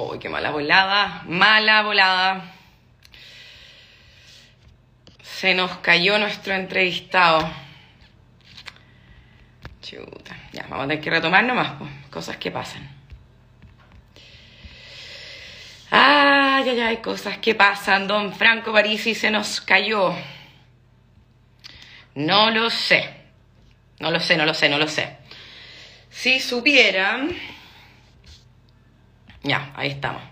Uy, qué mala volada, mala volada. Se nos cayó nuestro entrevistado. Chuta, ya, vamos a tener que retomar nomás, pues, cosas que pasan. Ay, ay, ay, cosas que pasan. Don Franco Parisi se nos cayó. No lo sé. No lo sé, no lo sé, no lo sé. Si supieran... Ya, ahí estamos.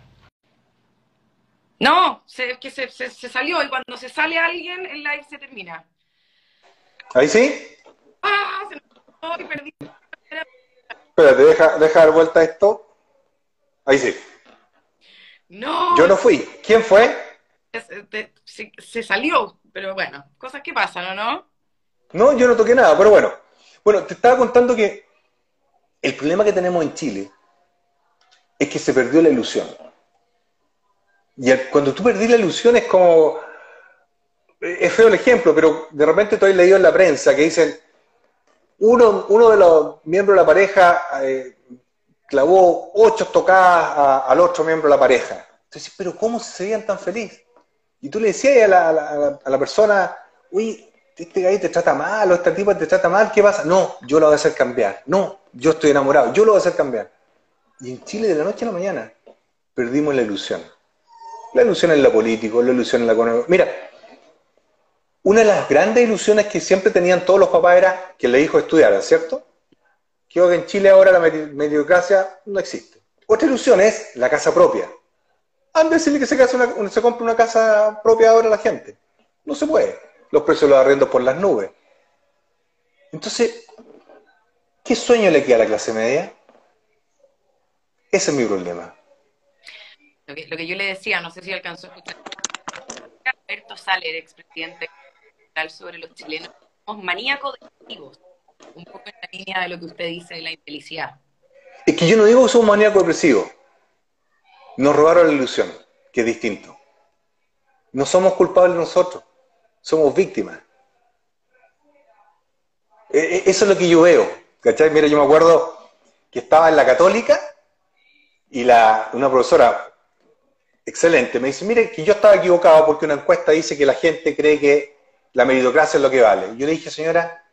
No, se, que se, se, se salió y cuando se sale alguien, el live se termina. ¿Ahí sí? ¡Ah! Se me... ¡Ay, perdí! Espérate, deja, deja dar vuelta esto. Ahí sí. No. Yo no fui. ¿Quién fue? Se, se, se salió, pero bueno, cosas que pasan, ¿o no? No, yo no toqué nada, pero bueno. Bueno, te estaba contando que el problema que tenemos en Chile es que se perdió la ilusión. Y cuando tú perdís la ilusión es como... Es feo el ejemplo, pero de repente has leído en la prensa que dicen, uno, uno de los miembros de la pareja eh, clavó ocho tocadas a- al otro miembro de la pareja. Entonces, pero ¿cómo se veían tan feliz? Y tú le decías a la, a la- a la persona, uy, este gallo te trata mal, o esta tipa te trata mal, ¿qué pasa? No, yo lo voy a hacer cambiar. No, yo estoy enamorado, yo lo voy a hacer cambiar. Y en Chile, de la noche a la mañana, perdimos la ilusión. La ilusión en la política, la ilusión en la economía. Mira, una de las grandes ilusiones que siempre tenían todos los papás era que le hijo estudiara, ¿cierto? Creo que en Chile ahora la medi- mediocracia no existe. Otra ilusión es la casa propia. Anda a decirle que se, casa una- compre una casa propia ahora la gente. No se puede. Los precios de los arrendos por las nubes. Entonces, ¿qué sueño le queda a la clase media? Ese es mi problema. Lo que, lo que yo le decía, no sé si alcanzó a escuchar. Alberto Saller, expresidente tal sobre los chilenos, somos maníacos depresivos, un poco en la línea de lo que usted dice de la infelicidad. Es que yo no digo que somos maníacos depresivos. Nos robaron la ilusión, que es distinto. No somos culpables nosotros, somos víctimas. E- e- Eso es lo que yo veo. ¿Cachai? Mira, yo me acuerdo que estaba en la católica y la, una profesora excelente me dice, mire, que yo estaba equivocado porque una encuesta dice que la gente cree que la meritocracia es lo que vale. Yo le dije, señora,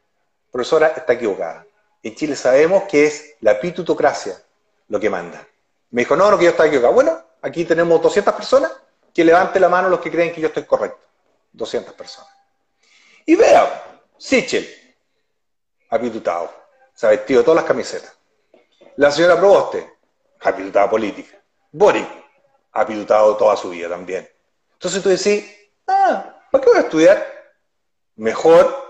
profesora, está equivocada. En Chile sabemos que es la pitutocracia lo que manda. Me dijo, no, no, que yo estaba equivocado. Bueno, aquí tenemos 200 personas, que levante la mano los que creen que yo estoy correcto. 200 personas. Y vea, Sichel, apitutado, se ha vestido todas las camisetas. La señora Proboste, apitutada política. Boric, apitutado toda su vida también. Entonces tú decís, ah, ¿para qué voy a estudiar? Mejor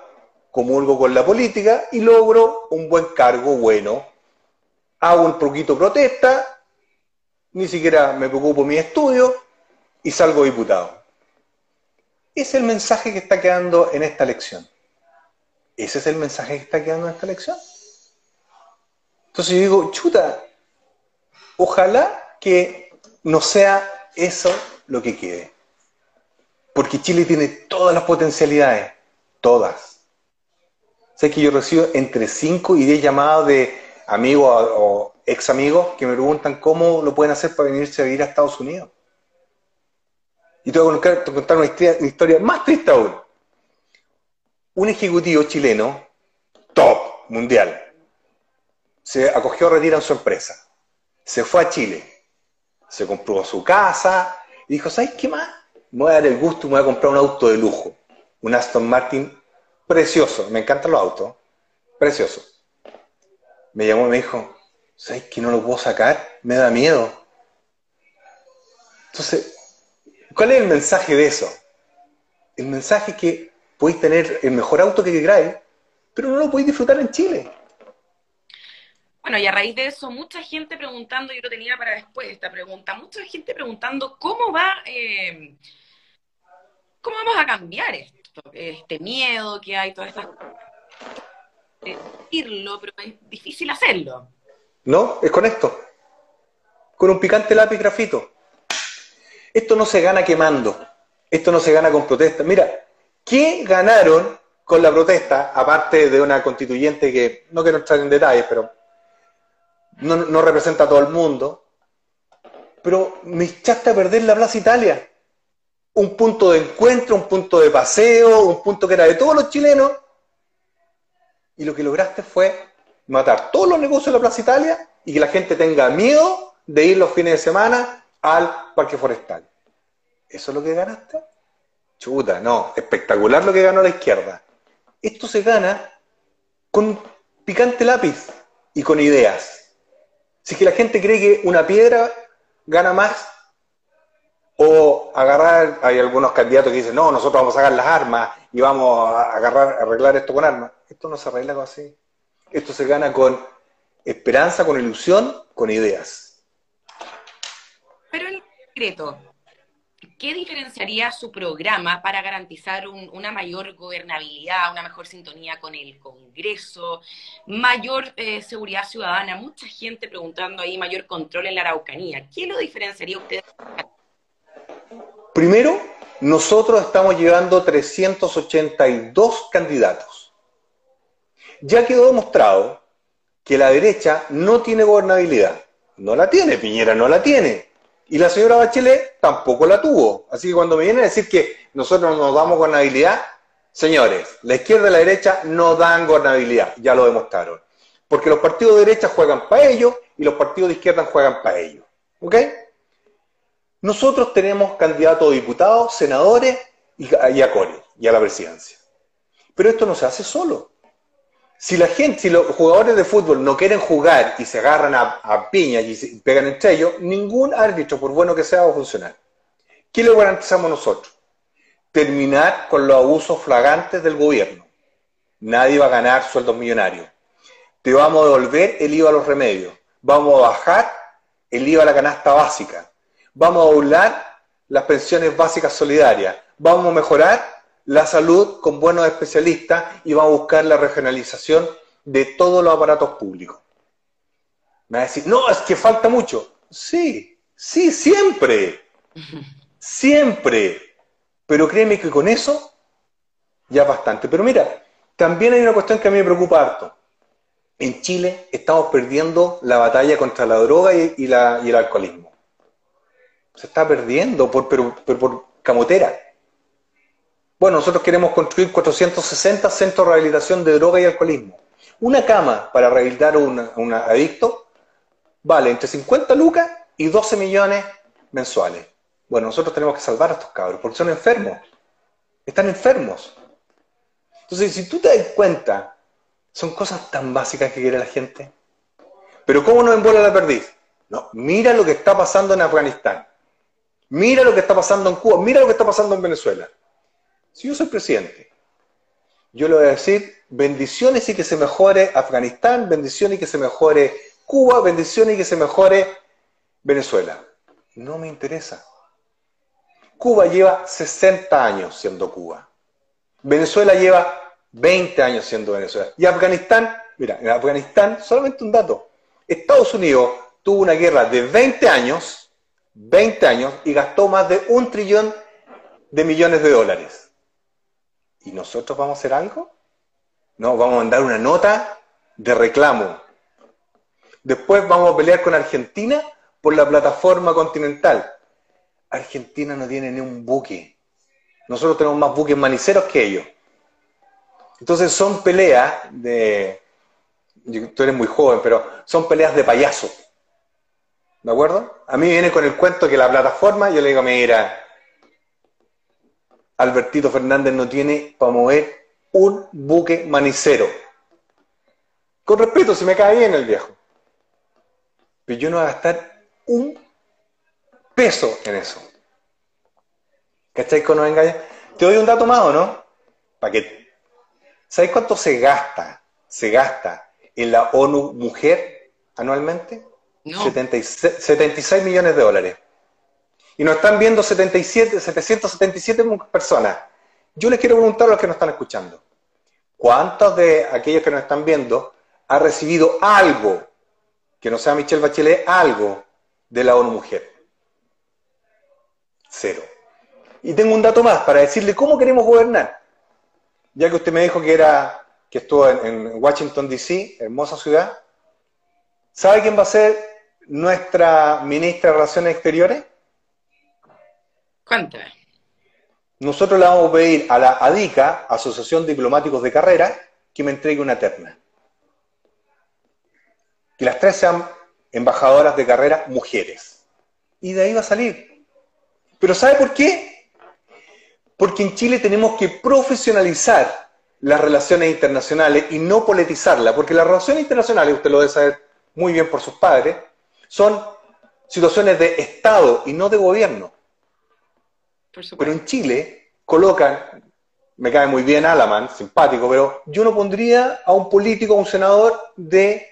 comulgo con la política y logro un buen cargo bueno. Hago un poquito protesta, ni siquiera me preocupo mi estudio y salgo diputado. Es el mensaje que está quedando en esta elección. Ese es el mensaje que está quedando en esta elección. Entonces yo digo, chuta, ojalá que no sea eso lo que quede. Porque Chile tiene todas las potencialidades, todas. Sé que yo recibo entre 5 y 10 llamadas de amigos o, ex amigos que me preguntan cómo lo pueden hacer para venirse a vivir a Estados Unidos. Y te voy a contar, te voy a contar una, historia, una historia más triste aún. Un ejecutivo chileno, top, mundial, se acogió a retirar en su empresa. Se fue a Chile. Se compró su casa y dijo, ¿sabes qué más? Me voy a dar el gusto y me voy a comprar un auto de lujo. Un Aston Martin precioso. Me encantan los autos. Precioso. Me llamó y me dijo, ¿sabes que no lo puedo sacar? Me da miedo. Entonces, ¿cuál es el mensaje de eso? El mensaje es que podéis tener el mejor auto que queráis, pero no lo podéis disfrutar en Chile. Bueno, y a raíz de eso, mucha gente preguntando, yo lo tenía para después esta pregunta, mucha gente preguntando cómo va, eh, cómo vamos a cambiar esto, este miedo que hay, todas estas cosas. Decirlo, pero es difícil hacerlo. No, es con esto. Con un picante lápiz grafito. Esto no se gana quemando. Esto no se gana con protesta. Mira, ¿qué ganaron con la protesta, aparte de una constituyente que no quiero entrar en detalles, pero no, no representa a todo el mundo? pero me echaste a perder la Plaza Italia. Un punto de encuentro, un punto de paseo, un punto que era de todos los chilenos. Y lo que lograste fue matar todos los negocios de la Plaza Italia y que la gente tenga miedo de ir los fines de semana al parque forestal. ¿Eso es lo que ganaste? Chuta, no, espectacular lo que ganó la izquierda. Esto se gana con picante lápiz y con ideas. Si que la gente cree que una piedra gana más, o agarrar, hay algunos candidatos que dicen, no, nosotros vamos a sacar las armas y vamos a agarrar, arreglar esto con armas. Esto no se arregla así. Esto se gana con esperanza, con ilusión, con ideas. Pero el secreto, ¿qué diferenciaría su programa para garantizar una mayor gobernabilidad, una mejor sintonía con el Congreso, mayor eh, seguridad ciudadana? Mucha gente preguntando ahí, mayor control en la Araucanía. ¿Qué lo diferenciaría usted? Primero, nosotros estamos llevando 382 candidatos. Ya quedó demostrado que la derecha no tiene gobernabilidad. No la tiene, Piñera no la tiene. Y la señora Bachelet tampoco la tuvo. Así que cuando me vienen a decir que nosotros nos damos gobernabilidad, señores, la izquierda y la derecha no dan gobernabilidad, ya lo demostraron. Porque los partidos de derecha juegan para ellos y los partidos de izquierda juegan para ellos. ¿Ok? Nosotros tenemos candidatos a diputados, senadores y a, y y a la presidencia. Pero esto no se hace solo. Si la gente, si los jugadores de fútbol no quieren jugar y se agarran a, piñas y pegan entre ellos, ningún árbitro, por bueno que sea, va a funcionar. ¿Qué le garantizamos nosotros? Terminar con los abusos flagantes del gobierno. Nadie va a ganar sueldos millonarios. Te vamos a devolver el IVA a los remedios. Vamos a bajar el IVA a la canasta básica. Vamos a doblar las pensiones básicas solidarias. Vamos a mejorar la salud con buenos especialistas y va a buscar la regionalización de todos los aparatos públicos. Me va a decir, no, es que falta mucho. Sí, sí, siempre. Siempre. Pero créeme que con eso ya bastante. Pero mira, también hay una cuestión que a mí me preocupa harto. En Chile estamos perdiendo la batalla contra la droga y, la, y el alcoholismo. Se está perdiendo por, por camotera. Bueno, nosotros queremos construir 460 centros de rehabilitación de droga y alcoholismo. Una cama para rehabilitar a un adicto vale entre 50 lucas y 12 millones mensuales. Bueno, nosotros tenemos que salvar a estos cabros porque son enfermos. Están enfermos. Entonces, si tú te das cuenta, son cosas tan básicas que quiere la gente. Pero ¿cómo nos embola la perdiz? No, mira lo que está pasando en Afganistán. Mira lo que está pasando en Cuba. Mira lo que está pasando en Venezuela. Si yo soy presidente, yo le voy a decir bendiciones y que se mejore Afganistán, bendiciones y que se mejore Cuba, bendiciones y que se mejore Venezuela. No me interesa. Cuba lleva 60 años siendo Cuba. Venezuela lleva 20 años siendo Venezuela. Y Afganistán, mira, en Afganistán, solamente un dato. Estados Unidos tuvo una guerra de 20 años, 20 años, y gastó más de un trillón de millones de dólares. ¿Y nosotros vamos a hacer algo? No, vamos a mandar una nota de reclamo. Después vamos a pelear con Argentina por la plataforma continental. Argentina no tiene ni un buque. Nosotros tenemos más buques maniceros que ellos. Entonces son peleas de... Tú eres muy joven, pero son peleas de payaso. ¿De acuerdo? A mí viene con el cuento que la plataforma, yo le digo, mira, Albertito Fernández no tiene para mover un buque manicero. Con respeto, si me cae bien el viejo. Pero yo no voy a gastar un peso en eso. ¿Cachai? no engaña. Te doy un dato más, ¿o no? Para que. ¿Sabes cuánto se gasta? Se gasta en la ONU Mujer anualmente? No. 76 millones de dólares y nos están viendo 77, 777 personas. Yo les quiero preguntar a los que nos están escuchando, ¿cuántos de aquellos que nos están viendo ha recibido algo, que no sea Michelle Bachelet, algo de la ONU Mujer? Cero. Y tengo un dato más para decirle cómo queremos gobernar. Ya que usted me dijo que era que estuvo en, en Washington DC, hermosa ciudad. ¿Sabe quién va a ser nuestra ministra de Relaciones Exteriores? Cuéntame. Nosotros le vamos a pedir a la ADICA, Asociación de Diplomáticos de Carrera, que me entregue una terna. Que las tres sean embajadoras de carrera mujeres. Y de ahí va a salir. Pero ¿sabe por qué? Porque en Chile tenemos que profesionalizar las relaciones internacionales y no politizarlas, porque las relaciones internacionales, usted lo debe saber muy bien por sus padres, son situaciones de Estado y no de gobierno. Pero en Chile colocan, me cae muy bien Alaman, simpático, pero yo no pondría a un político, a un senador de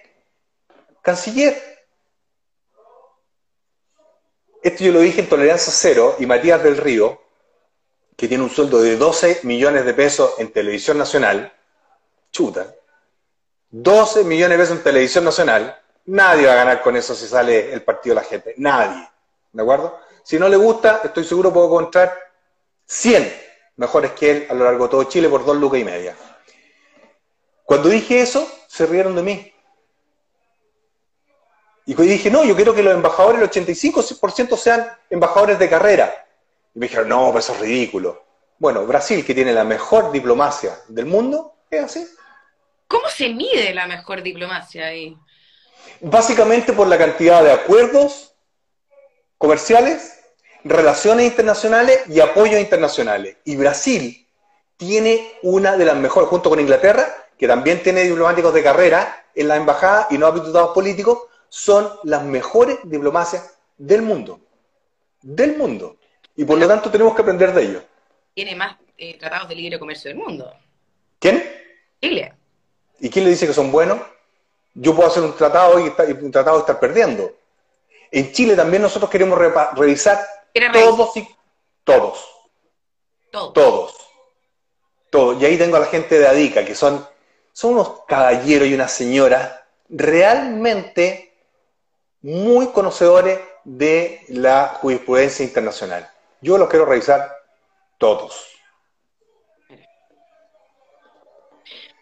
canciller. Esto yo lo dije en Tolerancia Cero y Matías del Río, que tiene un sueldo de 12 millones de pesos en televisión nacional, chuta, 12 millones de pesos en televisión nacional, nadie va a ganar con eso si sale el partido de la gente, nadie, ¿de acuerdo? Si no le gusta, estoy seguro puedo encontrar 100 mejores que él a lo largo de todo Chile por dos lucas y media. Cuando dije eso, se rieron de mí. Y dije, no, yo quiero que los embajadores, el 85% sean embajadores de carrera. Y me dijeron, no, pero eso es ridículo. Bueno, Brasil, que tiene la mejor diplomacia del mundo, es así. ¿Cómo se mide la mejor diplomacia ahí? Básicamente por la cantidad de acuerdos comerciales, relaciones internacionales y apoyos internacionales. Y Brasil tiene una de las mejores, junto con Inglaterra, que también tiene diplomáticos de carrera en la embajada y no diputados políticos, son las mejores diplomacias del mundo. Del mundo. Y por lo tanto tenemos que aprender de ellos. Tiene más eh, tratados de libre comercio del mundo. ¿Quién? Chile. ¿Y quién le dice que son buenos? Yo puedo hacer un tratado y, un tratado estar perdiendo. En Chile también nosotros queremos revisar todos y todos. Todos. Todos. Todos. Y ahí tengo a la gente de Adica, que son, son unos caballeros y unas señoras realmente muy conocedores de la jurisprudencia internacional. Yo los quiero revisar todos.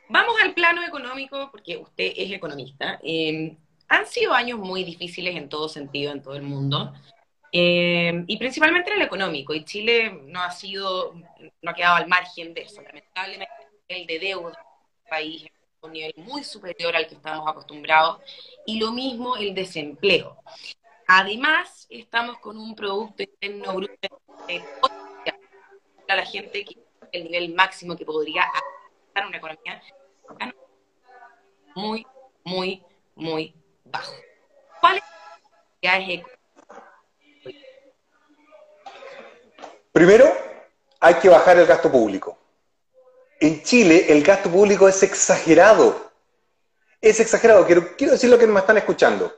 Vamos al plano económico, porque usted es economista. Eh, han sido años muy difíciles en todo sentido, en todo el mundo, eh, y principalmente en el económico. Y Chile no ha sido, no ha quedado al margen de eso. Lamentablemente, el de deuda del país es un nivel muy superior al que estamos acostumbrados, y lo mismo el desempleo. Además, estamos con un Producto Interno Bruto a la gente que el nivel máximo que podría dar una economía muy, muy, muy bajo. ¿Cuál es Primero, hay que bajar el gasto público. En Chile el gasto público es exagerado. Es exagerado. Quiero, quiero decir lo que me están escuchando.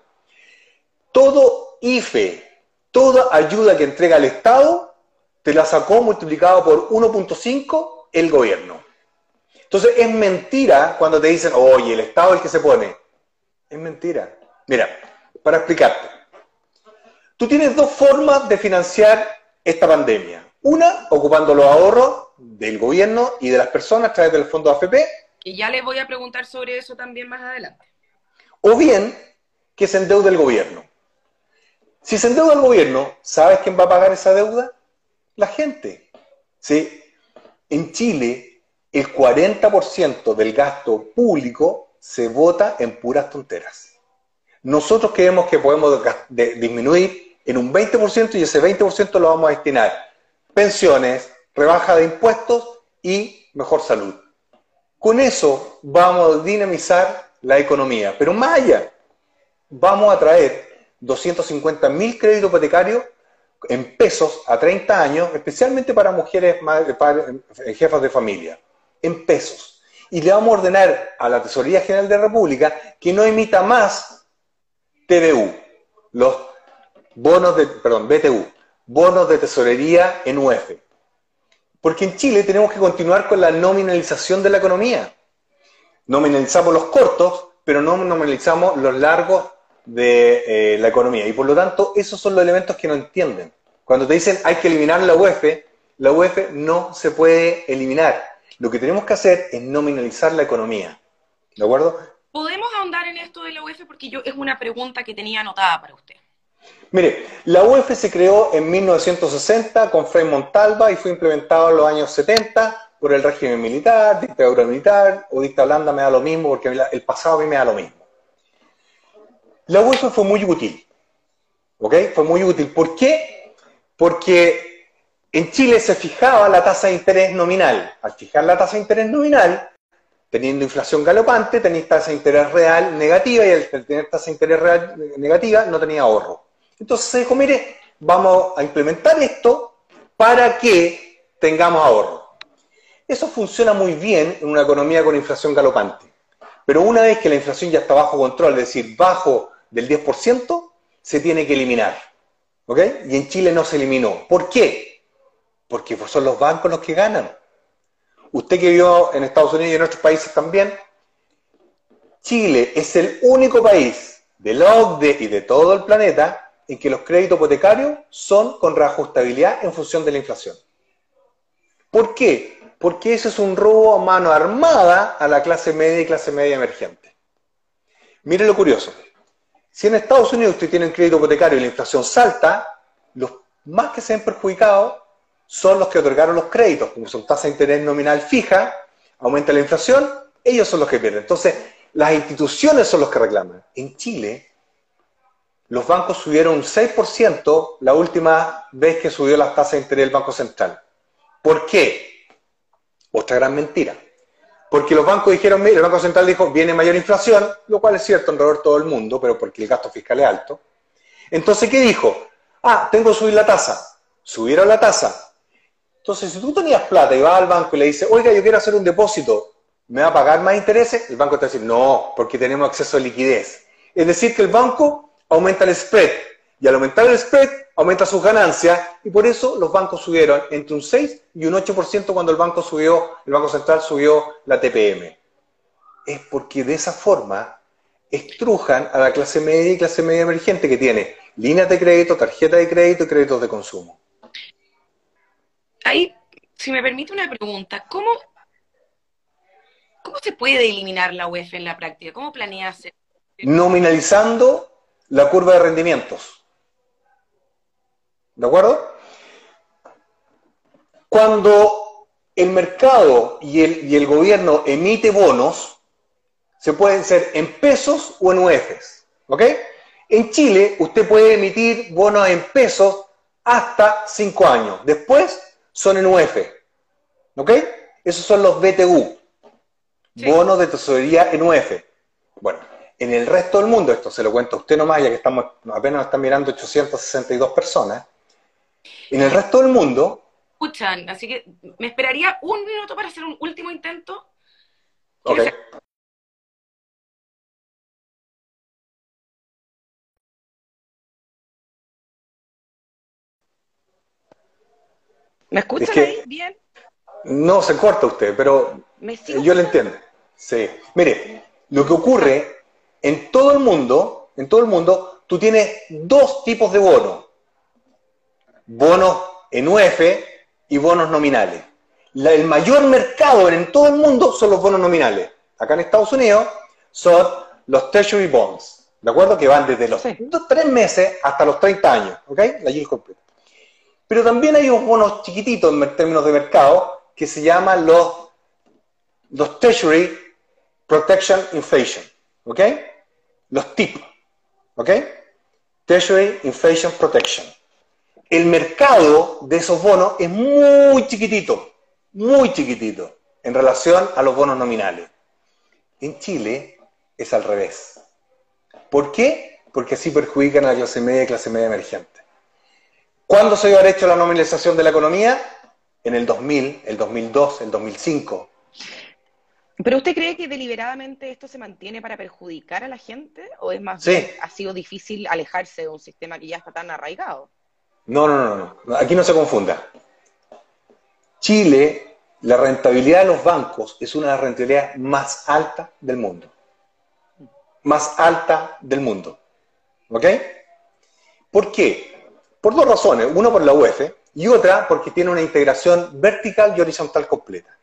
Todo IFE, toda ayuda que entrega el Estado, te la sacó multiplicado por 1.5 el gobierno. Entonces es mentira cuando te dicen, oye, el Estado es el que se pone. Es mentira. Mira, para explicarte. Tú tienes dos formas de financiar esta pandemia. Una, ocupando los ahorros del gobierno y de las personas a través del fondo AFP. Y ya les voy a preguntar sobre eso también más adelante. O bien, que se endeude el gobierno. Si se endeuda el gobierno, ¿sabes quién va a pagar esa deuda? La gente. ¿Sí? En Chile, el 40% del gasto público se vota en puras tonteras. Nosotros creemos que podemos disminuir en un 20% y ese 20% lo vamos a destinar pensiones, rebaja de impuestos y mejor salud. Con eso vamos a dinamizar la economía. Pero más allá, vamos a traer 250 mil créditos hipotecarios en pesos a 30 años, especialmente para mujeres eh, jefas de familia, en pesos. Y le vamos a ordenar a la Tesorería General de la República que no emita más TBU, los bonos de, perdón, BTU, bonos de tesorería en UF. Porque en Chile tenemos que continuar con la nominalización de la economía. Nominalizamos los cortos, pero no nominalizamos los largos de eh, la economía. Y por lo tanto, esos son los elementos que no entienden. Cuando te dicen hay que eliminar la UEF, la UEF no se puede eliminar. Lo que tenemos que hacer es nominalizar la economía. ¿De acuerdo? ¿Podemos ahondar en esto de la UEF? Porque yo es una pregunta que tenía anotada para usted. Mire, la UEF se creó en 1960 con Frei Montalva y fue implementado en los años 70 por el régimen militar, dictadura militar o dictadura blanda, me da lo mismo porque el pasado a mí me da lo mismo. La UEF fue muy útil, ¿ok? Fue muy útil. ¿Por qué? Porque en Chile se fijaba la tasa de interés nominal. Al fijar la tasa de interés nominal, teniendo inflación galopante, tenéis tasa de interés real negativa y al tener tasa de interés real negativa no tenía ahorro. Entonces se dijo, mire, vamos a implementar esto para que tengamos ahorro. Eso funciona muy bien en una economía con inflación galopante. Pero una vez que la inflación ya está bajo control, es decir, bajo del 10%, se tiene que eliminar. ¿Ok? Y en Chile no se eliminó. ¿Por qué? Porque son los bancos los que ganan. Usted que vivió en Estados Unidos y en otros países también, Chile es el único país de la OCDE y de todo el planeta en que los créditos hipotecarios son con reajustabilidad en función de la inflación. ¿Por qué? Porque eso es un robo a mano armada a la clase media y clase media emergente. Mire lo curioso. Si en Estados Unidos usted tiene un crédito hipotecario y la inflación salta, los más que se ven perjudicados son los que otorgaron los créditos, como son tasa de interés nominal fija, aumenta la inflación, ellos son los que pierden. Entonces, las instituciones son los que reclaman. En Chile, los bancos subieron un 6% la última vez que subió las tasas de interés del Banco Central. ¿Por qué? Otra gran mentira. Porque los bancos dijeron, mire, el Banco Central dijo, viene mayor inflación, lo cual es cierto en todo el mundo, pero porque el gasto fiscal es alto. Entonces, ¿qué dijo? Ah, tengo que subir la tasa. Subieron la tasa, entonces, si tú tenías plata y vas al banco y le dices, oiga, yo quiero hacer un depósito, ¿me va a pagar más intereses? El banco te va a decir, no, porque tenemos acceso a liquidez. Es decir, que el banco aumenta el spread. Y al aumentar el spread, aumenta sus ganancias. Y por eso los bancos subieron entre un 6 y un 8% cuando el banco subió, el Banco Central subió la TPM. Es porque de esa forma estrujan a la clase media y clase media emergente que tiene líneas de crédito, tarjeta de crédito y créditos de consumo ahí, si me permite una pregunta, ¿cómo, cómo se puede eliminar la UEF en la práctica? ¿Cómo planea hacer? Nominalizando la curva de rendimientos. ¿De acuerdo? Cuando el mercado y el, y el gobierno emite bonos, se pueden ser en pesos o en UEFs. ¿Ok? En Chile, usted puede emitir bonos en pesos hasta cinco años. Después son en UF. ¿Ok? Esos son los BTU. Bonos de tesorería en UF. Bueno, en el resto del mundo, esto se lo cuento a usted nomás, ya que estamos, apenas nos están mirando 862 personas. En el resto del mundo. Escuchan, así que me esperaría un minuto para hacer un último intento. Okay. ¿Me escuchan ahí bien? No, se corta usted, pero yo le entiendo. Sí. Mire, lo que ocurre en todo el mundo, en todo el mundo, tú tienes dos tipos de bonos. Bonos en UF y bonos nominales. el mayor mercado en todo el mundo son los bonos nominales. Acá en Estados Unidos son los Treasury Bonds, ¿de acuerdo? Que van desde los tres meses hasta los 30 años, ¿ok? La yield completa. Pero también hay unos bonos chiquititos en términos de mercado que se llaman los, los Treasury Protection Inflation. ¿Ok? Los TIP. ¿Ok? Treasury Inflation Protection. El mercado de esos bonos es muy chiquitito, muy chiquitito, en relación a los bonos nominales. En Chile es al revés. ¿Por qué? Porque así perjudican a la clase media y clase media emergente. ¿Cuándo se haber hecho la nominalización de la economía? En el 2000, el 2002, el 2005. ¿Pero usted cree que deliberadamente esto se mantiene para perjudicar a la gente? ¿O es más bien, ha sido difícil alejarse de un sistema que ya está tan arraigado? No, no, no, no. Aquí no se confunda. Chile, la rentabilidad de los bancos es una de las rentabilidades más altas del mundo. Más alta del mundo. ¿Ok? ¿Por qué? Por dos razones. Una por la UEF y otra porque tiene una integración vertical y horizontal completa.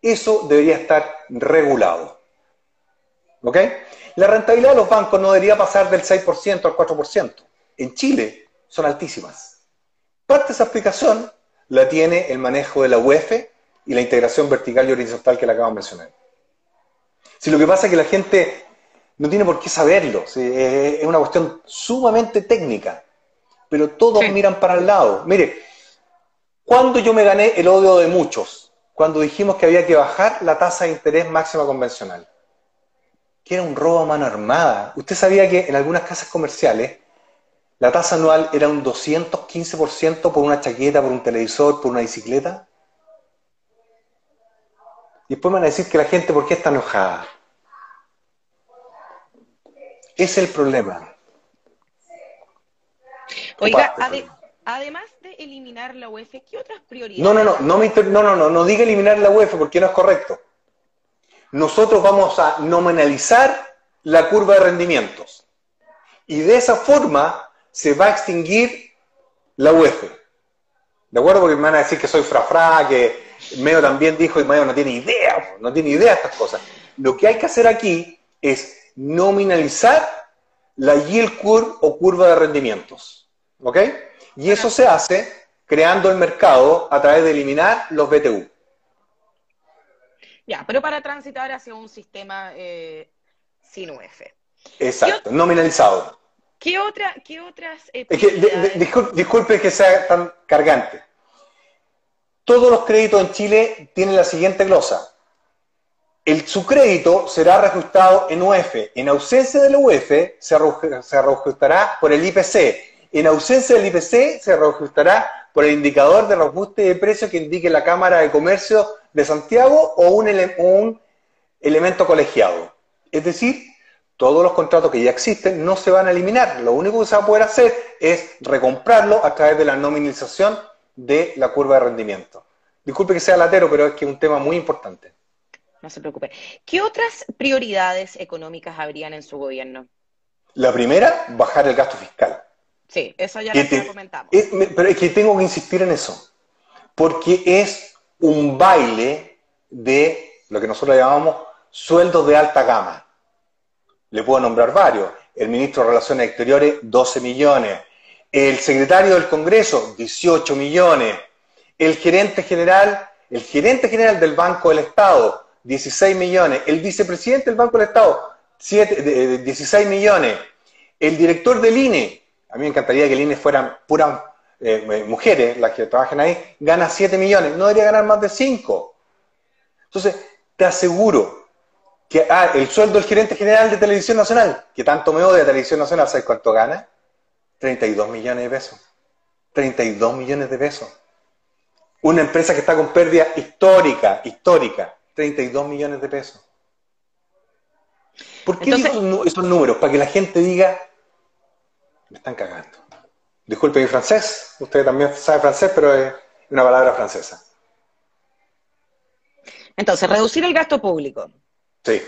Eso debería estar regulado. ¿Ok? La rentabilidad de los bancos no debería pasar del 6% al 4%. En Chile son altísimas. Parte de esa explicación la tiene el manejo de la UEF y la integración vertical y horizontal que le acabo de mencionar. Si lo que pasa es que la gente no tiene por qué saberlo, es una cuestión sumamente técnica, pero todos miran para el lado. Mire, cuando yo me gané el odio de muchos, cuando dijimos que había que bajar la tasa de interés máxima convencional, que era un robo a mano armada. Usted sabía que en algunas casas comerciales la tasa anual era un 215% por una chaqueta, por un televisor, por una bicicleta. Y después me van a decir que la gente, ¿por qué está enojada? Es el problema. Oiga, además de eliminar la UEF, ¿qué otras prioridades? No, no, no, no, no, no, no, no diga eliminar la UEF porque no es correcto. Nosotros vamos a nominalizar la curva de rendimientos. Y de esa forma se va a extinguir la UEF. ¿De acuerdo? Porque me van a decir que soy frafra, que Meo también dijo y Meo no tiene idea, no tiene idea de estas cosas. Lo que hay que hacer aquí es nominalizar la yield curve o curva de rendimientos. ¿Ok? Y eso se hace creando el mercado a través de eliminar los BTU. Ya, pero para transitar hacia un sistema eh, sin UF. Exacto, nominalizado. ¿Qué, otra, qué otras... Eh, disculpe que sea tan cargante. Todos los créditos en Chile tienen la siguiente glosa el, su crédito será reajustado en UF. En ausencia del UF, se, reajustará por el IPC. En ausencia del IPC, se reajustará por el indicador de reajuste de precio que indique la Cámara de Comercio de Santiago o un, un elemento colegiado. Es decir, todos los contratos que ya existen no se van a eliminar. Lo único que se va a poder hacer es recomprarlo a través de la nominalización de la curva de rendimiento. Disculpe que sea latero, pero es que es un tema muy importante no se preocupe. ¿Qué otras prioridades económicas habrían en su gobierno? La primera, bajar el gasto fiscal. Sí, eso ya lo comentamos. pero es que tengo que insistir en eso, porque es un baile de lo que nosotros llamamos sueldos de alta gama. Le puedo nombrar varios. El ministro de Relaciones Exteriores, 12 millones. El secretario del Congreso, 18 millones. El gerente general, el gerente general del Banco del Estado, 16 millones. El vicepresidente del Banco del Estado, 16 millones. El director del INE, a mí me encantaría que el INE fueran puras eh, mujeres las que trabajan ahí, gana 7 millones. No debería ganar más de 5. Entonces, te aseguro que ah, el sueldo del gerente general de Televisión Nacional, que tanto me odia Televisión Nacional, ¿sabes cuánto gana? 32 millones de pesos. 32 millones de pesos. Una empresa que está con pérdida histórica, histórica. 32 millones de pesos. ¿Por qué digo esos números? Para que la gente diga, me están cagando. Disculpe mi francés, usted también sabe francés, pero es una palabra francesa. Entonces, reducir el gasto público. Sí.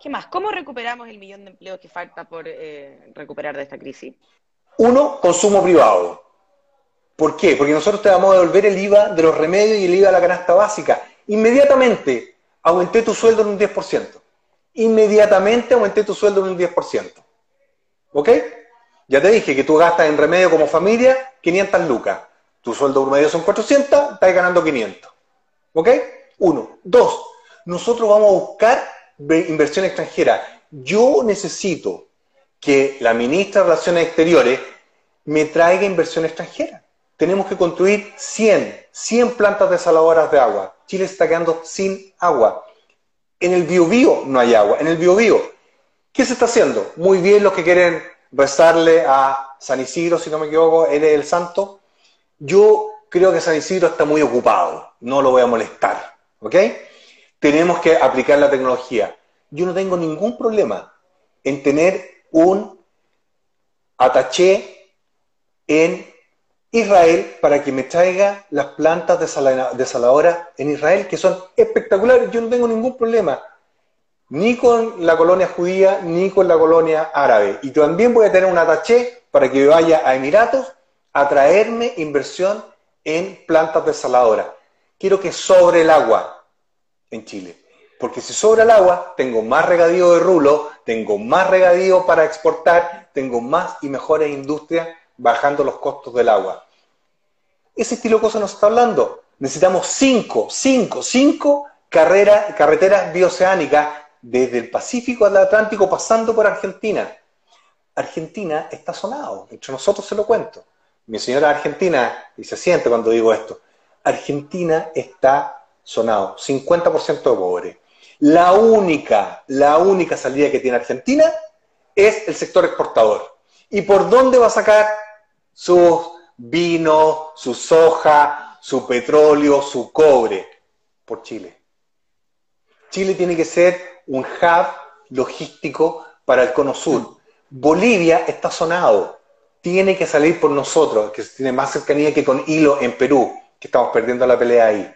¿Qué más? ¿Cómo recuperamos el millón de empleos que falta por eh, recuperar de esta crisis? Uno, consumo privado. ¿Por qué? Porque nosotros te vamos a devolver el IVA de los remedios y el IVA de la canasta básica inmediatamente aumenté tu sueldo en un 10%. Inmediatamente aumenté tu sueldo en un 10%. ¿Ok? Ya te dije que tú gastas en remedio como familia 500 lucas. Tu sueldo promedio son 400, estás ganando 500. ¿Ok? Uno. Dos. Nosotros vamos a buscar inversión extranjera. Yo necesito que la ministra de Relaciones Exteriores me traiga inversión extranjera. Tenemos que construir 100, 100 plantas desaladoras de agua. Chile está quedando sin agua. En el Biobío no hay agua. En el Biobío, ¿qué se está haciendo? Muy bien los que quieren rezarle a San Isidro, si no me equivoco, él es el santo. Yo creo que San Isidro está muy ocupado. No lo voy a molestar. ¿Ok? Tenemos que aplicar la tecnología. Yo no tengo ningún problema en tener un ataché en Israel para que me traiga las plantas desaladoras en Israel, que son espectaculares. Yo no tengo ningún problema, ni con la colonia judía, ni con la colonia árabe. Y también voy a tener un ataché para que vaya a Emiratos a traerme inversión en plantas desaladoras. Quiero que sobre el agua en Chile. Porque si sobra el agua, tengo más regadío de rulo, tengo más regadío para exportar, tengo más y mejores industrias bajando los costos del agua. Ese estilo de cosas nos está hablando. Necesitamos cinco, cinco, cinco carreteras bioceánicas desde el Pacífico al Atlántico pasando por Argentina. Argentina está sonado, entre nosotros se lo cuento. Mi señora Argentina, y se siente cuando digo esto, Argentina está sonado, 50% de pobre. La única, la única salida que tiene Argentina es el sector exportador. ¿Y por dónde va a sacar sus vino, su soja, su petróleo, su cobre? Por Chile. Chile tiene que ser un hub logístico para el Cono Sur. Bolivia está sonado, tiene que salir por nosotros, que tiene más cercanía que con Hilo en Perú, que estamos perdiendo la pelea ahí.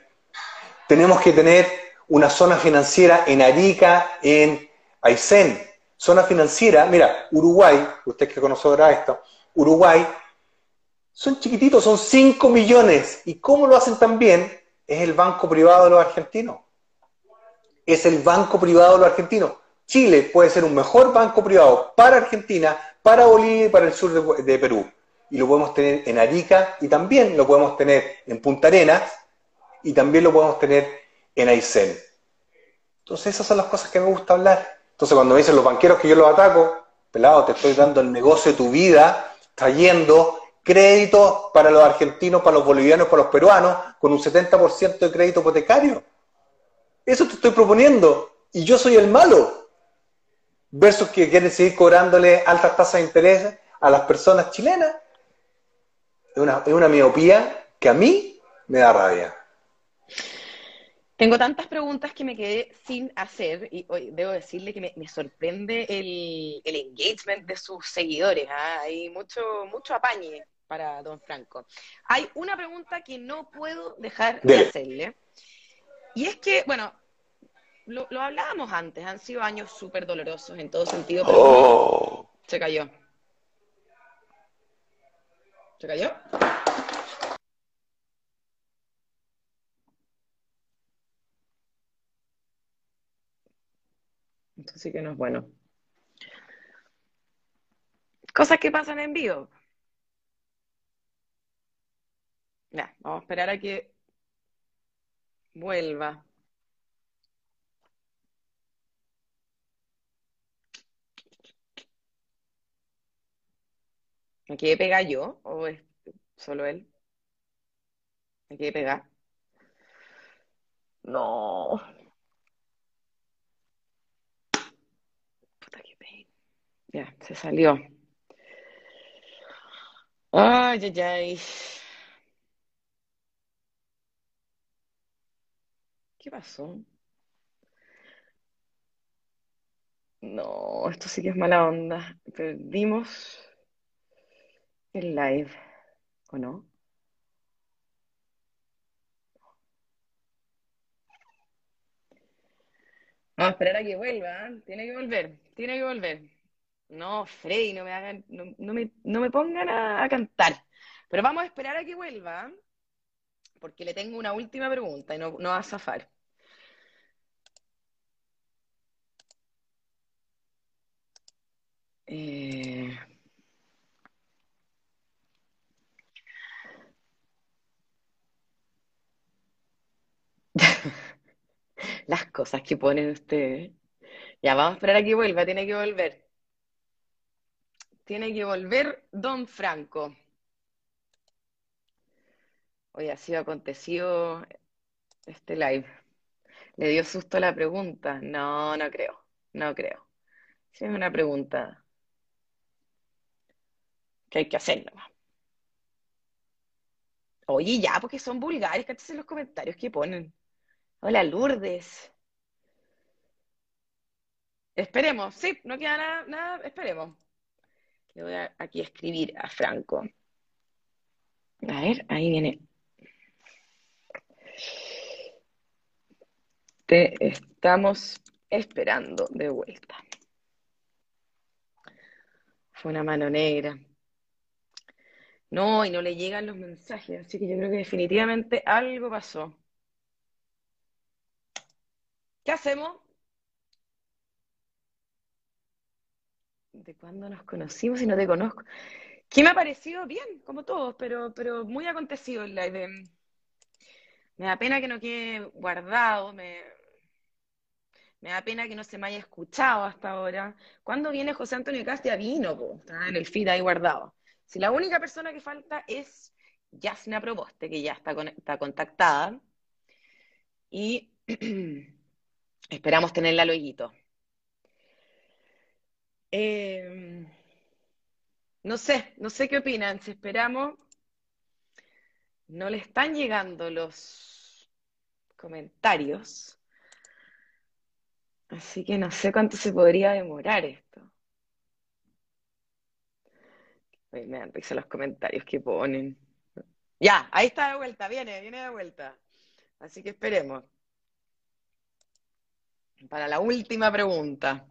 Tenemos que tener una zona financiera en Arica, en Aysén. Zona financiera, mira, Uruguay, usted que conocerá esto, Uruguay, son chiquititos, son 5 millones. ¿Y cómo lo hacen también? Es el banco privado de los argentinos. Es el banco privado de los argentinos. Chile puede ser un mejor banco privado para Argentina, para Bolivia y para el sur de, Perú. Y lo podemos tener en Arica y también lo podemos tener en Punta Arenas y también lo podemos tener en Aysén. Entonces esas son las cosas que me gusta hablar. Entonces cuando me dicen los banqueros que yo los ataco, pelado, te estoy dando el negocio de tu vida, trayendo créditos para los argentinos, para los bolivianos, para los peruanos, con un 70% de crédito hipotecario. Eso te estoy proponiendo. Y yo soy el malo versus que quieren seguir cobrándole altas tasas de interés a las personas chilenas. Es una, es una miopía que a mí me da rabia. Tengo tantas preguntas que me quedé sin hacer y hoy debo decirle que me, sorprende el, engagement de sus seguidores. ¿ah? Hay mucho, mucho apañe para don Franco. Hay una pregunta que no puedo dejar de hacerle. Y es que, bueno, lo, hablábamos antes, han sido años súper dolorosos en todo sentido, pero oh. se cayó. ¿Se cayó? Esto sí que no es bueno. Cosas que pasan en vivo. Ya, vamos a esperar a que vuelva. ¿Me quiere pegar yo o es solo él? ¿Me quiere pegar? No. Ya, se salió. Ay, ay, ay. ¿Qué pasó? No, esto sí que es mala onda. Perdimos el live, ¿o no? Vamos a esperar a que vuelva, ¿eh? tiene que volver, tiene que volver. No, Freddy, no me hagan, no, me, no me pongan a, cantar. Pero vamos a esperar a que vuelva, ¿eh? porque le tengo una última pregunta y no, no va a zafar. Eh... Las cosas que ponen ustedes. Ya, vamos a esperar a que vuelva, tiene que volver. Tiene que volver Don Franco. Hoy ha sido acontecido este live. ¿Le dio susto la pregunta? No, no creo. No creo. Es una pregunta que hay que hacerlo. Oye, ya, porque son vulgares, en los comentarios que ponen. Hola, Lourdes. Esperemos, sí, no queda nada, nada, esperemos. Le voy a aquí escribir a Franco. A ver, ahí viene. Te estamos esperando de vuelta. Fue una mano negra. No, y no le llegan los mensajes, así que yo creo que definitivamente algo pasó. ¿Qué hacemos? ¿De cuándo nos conocimos y no te conozco? ¿Qué me ha parecido? Bien, como todos, pero, pero muy acontecido en la idea. Me da pena que no quede guardado, me, da pena que no se me haya escuchado hasta ahora. ¿Cuándo viene José Antonio Castilla? Vino, po, está en el feed ahí guardado. Si la única persona que falta es Yasna Proboste, que ya está, está contactada, y esperamos tenerla luego. Eh, no sé, no sé qué opinan. Si esperamos, no le están llegando los comentarios. Así que no sé cuánto se podría demorar esto. Me dan risa los comentarios que ponen. Ya, ahí está de vuelta, viene, viene de vuelta. Así que esperemos. Para la última pregunta.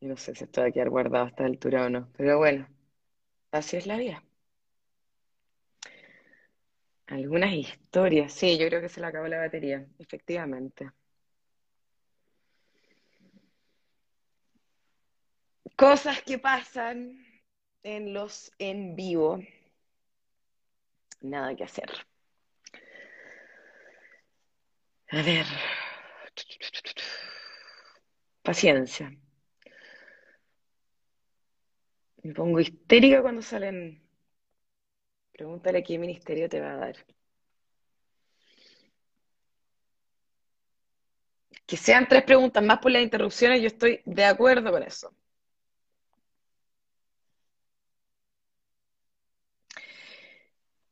Y no sé si esto va a quedar guardado a esta altura o no, pero bueno, así es la vida. Algunas historias, sí, yo creo que se le acabó la batería, efectivamente. Cosas que pasan en los en vivo. Nada que hacer. A ver. Paciencia. Me pongo histérica cuando salen. Pregúntale qué ministerio te va a dar. Que sean tres preguntas más por las interrupciones, yo estoy de acuerdo con eso.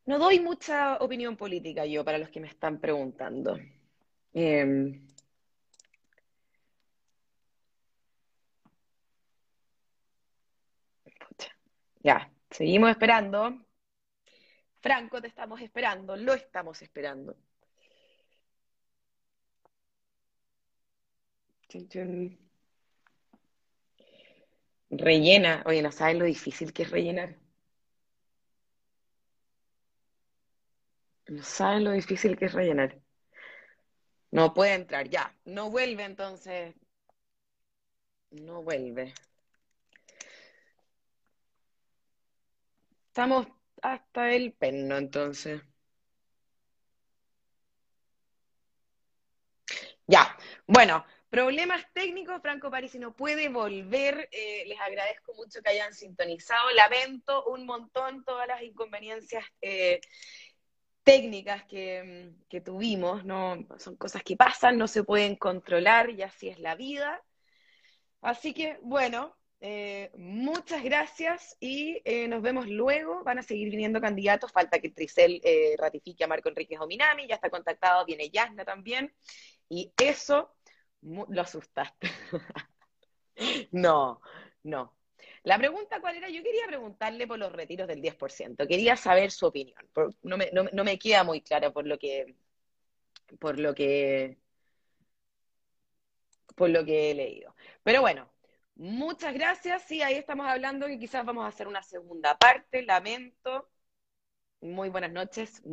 No doy mucha opinión política yo para los que me están preguntando. Em, ya, seguimos esperando. Franco, te estamos esperando, lo estamos esperando. Rellena, oye, no saben lo difícil que es rellenar. No saben lo difícil que es rellenar. No puede entrar, ya. No vuelve entonces. No vuelve. Estamos hasta el penno entonces. Ya, bueno, problemas técnicos, Franco Parisi no puede volver, eh, les agradezco mucho que hayan sintonizado, lamento un montón todas las inconveniencias eh, técnicas que, tuvimos, ¿no? Son cosas que pasan, no se pueden controlar y así es la vida. Así que, bueno, eh, muchas gracias y eh, nos vemos luego. Van a seguir viniendo candidatos. Falta que Tricel eh, ratifique a Marco Enrique Ominami. Ya está contactado, viene Yasna también. Y eso lo asustaste. no, no. La pregunta cuál era, yo quería preguntarle por los retiros del 10%, quería saber su opinión, no, me, no, me, queda muy clara por lo que, por lo que, por lo que he leído. Pero bueno, muchas gracias, sí, ahí estamos hablando y quizás vamos a hacer una segunda parte, lamento, muy buenas noches,